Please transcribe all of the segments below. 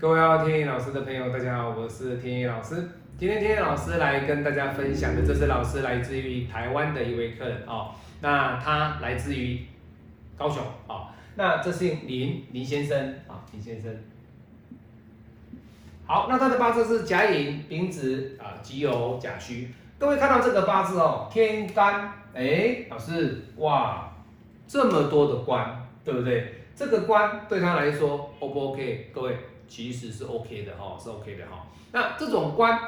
各位要天意老师的朋友，大家好，我是天意老师。今天天意老师来跟大家分享的，这是老师来自于台湾的一位客人哦。那他来自于高雄哦。那这是林林先生啊，林先生。好，那他的八字是甲寅、丙子啊、己酉、甲戌。各位看到这个八字哦，天干，哎，老师，哇，这么多的官，对不对？这个官对他来说，O 不 OK？各位其实是 OK 的哈，是 OK 的哈。那这种官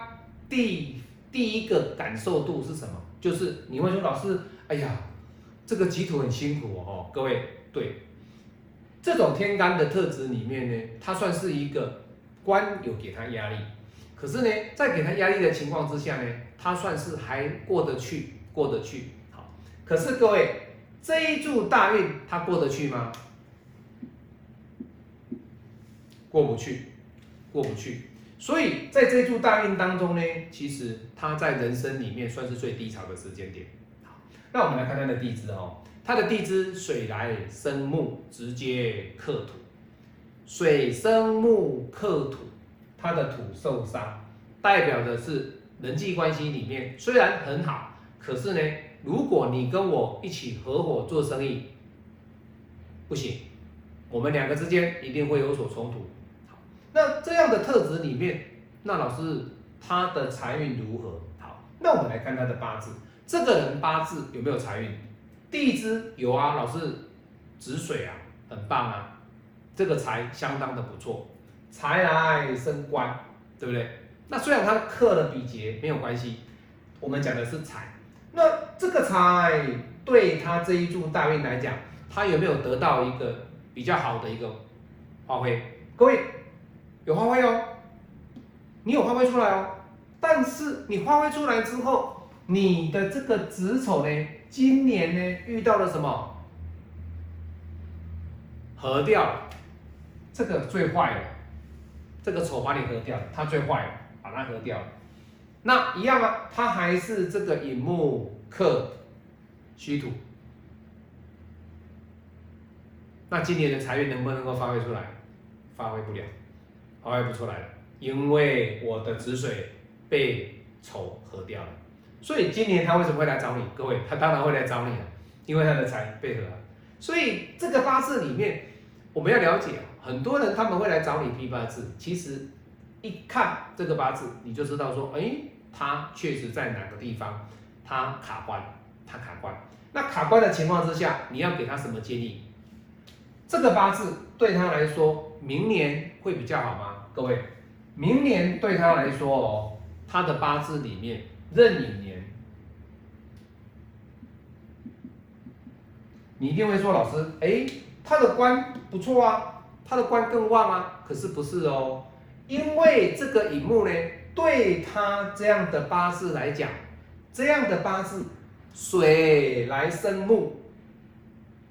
第第一个感受度是什么？就是你会说老师，哎呀，这个吉土很辛苦哦。各位，对，这种天干的特质里面呢，它算是一个官有给他压力，可是呢，在给他压力的情况之下呢，他算是还过得去，过得去。好，可是各位这一柱大运他过得去吗？过不去，过不去，所以在这柱大运当中呢，其实他在人生里面算是最低潮的时间点。好，那我们来看他的地支哦，他的地支水来生木，直接克土，水生木克土，他的土受伤，代表的是人际关系里面虽然很好，可是呢，如果你跟我一起合伙做生意，不行，我们两个之间一定会有所冲突。那这样的特质里面，那老师他的财运如何？好，那我们来看他的八字。这个人八字有没有财运？地支有啊，老师子水啊，很棒啊，这个财相当的不错，财来生官，对不对？那虽然他克了比劫，没有关系，我们讲的是财。那这个财对他这一柱大运来讲，他有没有得到一个比较好的一个发挥？各位。有发挥哦，你有发挥出来哦，但是你发挥出来之后，你的这个子丑呢，今年呢遇到了什么？合掉，这个最坏了，这个丑把你合掉，它最坏了，把它合掉。那一样啊，它还是这个寅木克虚土，那今年的财运能不能够发挥出来？发挥不了。发挥不出来了，因为我的子水被丑合掉了，所以今年他为什么会来找你？各位，他当然会来找你啊，因为他的财被合了。所以这个八字里面，我们要了解，很多人他们会来找你批八字，其实一看这个八字，你就知道说，哎，他确实在哪个地方他卡关，他卡关。那卡关的情况之下，你要给他什么建议？这个八字对他来说，明年会比较好吗？各位，明年对他来说哦，他的八字里面壬寅年，你一定会说老师，哎，他的官不错啊，他的官更旺啊，可是不是哦，因为这个乙木呢，对他这样的八字来讲，这样的八字水来生木，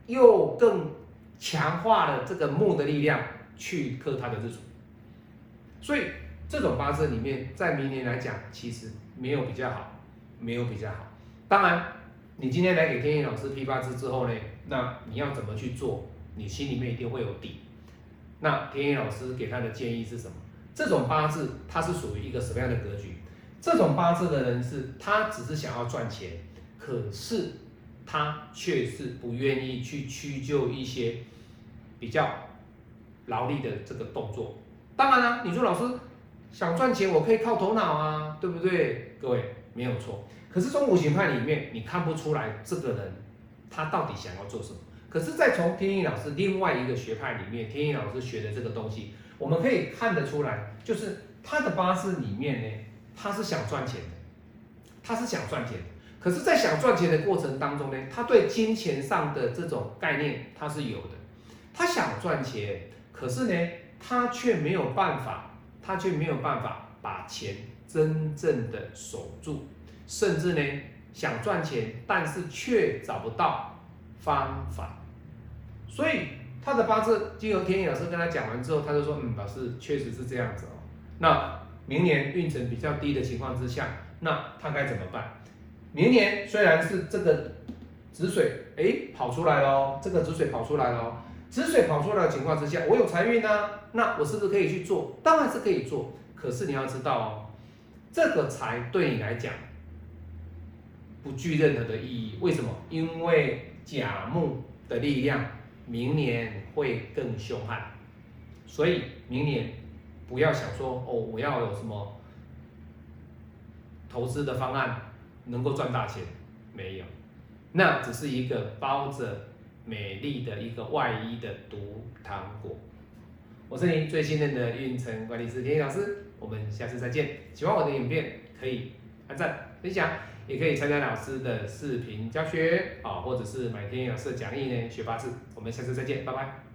又更强化了这个木的力量去克他的日主。所以这种八字里面，在明年来讲，其实没有比较好，没有比较好。当然，你今天来给天意老师批八字之后呢，那你要怎么去做？你心里面一定会有底。那天意老师给他的建议是什么？这种八字它是属于一个什么样的格局？这种八字的人是，他只是想要赚钱，可是他却是不愿意去屈就一些比较劳力的这个动作。当然了，你说老师想赚钱，我可以靠头脑啊，对不对？各位没有错。可是从五行派里面，你看不出来这个人他到底想要做什么。可是再从天意老师另外一个学派里面，天意老师学的这个东西，我们可以看得出来，就是他的八字里面呢，他是想赚钱的，他是想赚钱。可是，在想赚钱的过程当中呢，他对金钱上的这种概念他是有的，他想赚钱，可是呢？他却没有办法，他却没有办法把钱真正的守住，甚至呢想赚钱，但是却找不到方法。所以他的八字，经由天意老师跟他讲完之后，他就说：“嗯，老师确实是这样子哦。那明年运程比较低的情况之下，那他该怎么办？明年虽然是这个止水哎跑出来了，这个止水跑出来了。”子水跑出来的情况之下，我有财运呢，那我是不是可以去做？当然是可以做。可是你要知道哦，这个财对你来讲不具任何的意义。为什么？因为甲木的力量明年会更凶悍，所以明年不要想说哦，我要有什么投资的方案能够赚大钱，没有，那只是一个包着。美丽的一个外衣的毒糖果，我是您最信任的运程管理师田毅老师，我们下次再见。喜欢我的影片可以按赞分享，也可以参加老师的视频教学啊，或者是买田毅老师的讲义呢学八字。我们下次再见，拜拜。